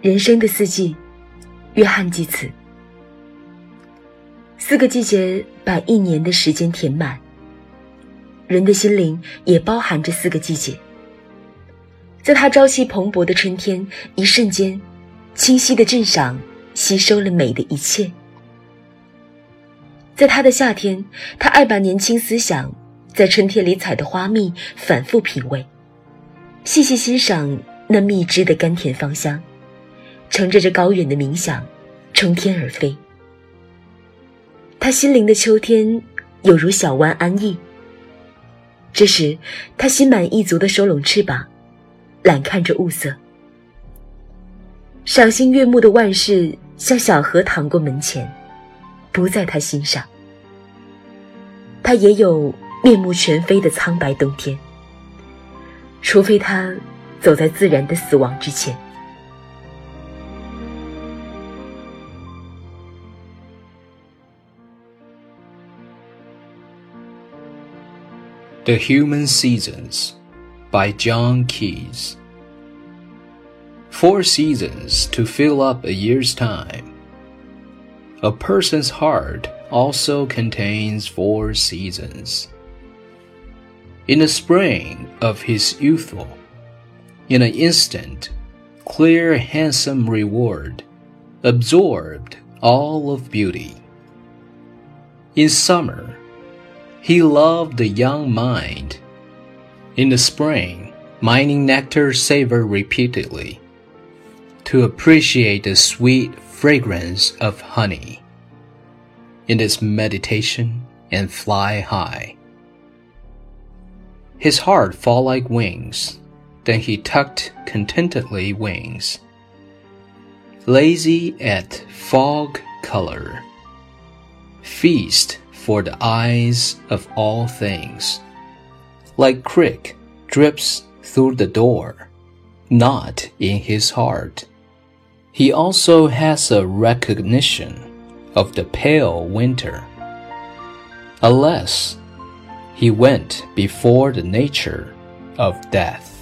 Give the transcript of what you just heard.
人生的四季，约翰记此。四个季节把一年的时间填满，人的心灵也包含着四个季节。在他朝气蓬勃的春天，一瞬间，清晰的镇赏吸收了美的一切；在他的夏天，他爱把年轻思想在春天里采的花蜜反复品味，细细欣赏那蜜汁的甘甜芳香，乘着这高远的冥想，冲天而飞。他心灵的秋天，有如小湾安逸。这时，他心满意足地收拢翅膀。懒看着物色，赏心悦目的万事像小河淌过门前，不在他心上。他也有面目全非的苍白冬天，除非他走在自然的死亡之前。The Human Seasons by John Keats. Four seasons to fill up a year's time. A person's heart also contains four seasons. In the spring of his youthful, in an instant, clear, handsome reward, absorbed all of beauty. In summer, he loved the young mind in the spring, mining nectar savor repeatedly to appreciate the sweet fragrance of honey in its meditation and fly high. His heart fall like wings, then he tucked contentedly wings. Lazy at fog color, feast for the eyes of all things like creek drips through the door, not in his heart. He also has a recognition of the pale winter. Alas, he went before the nature of death.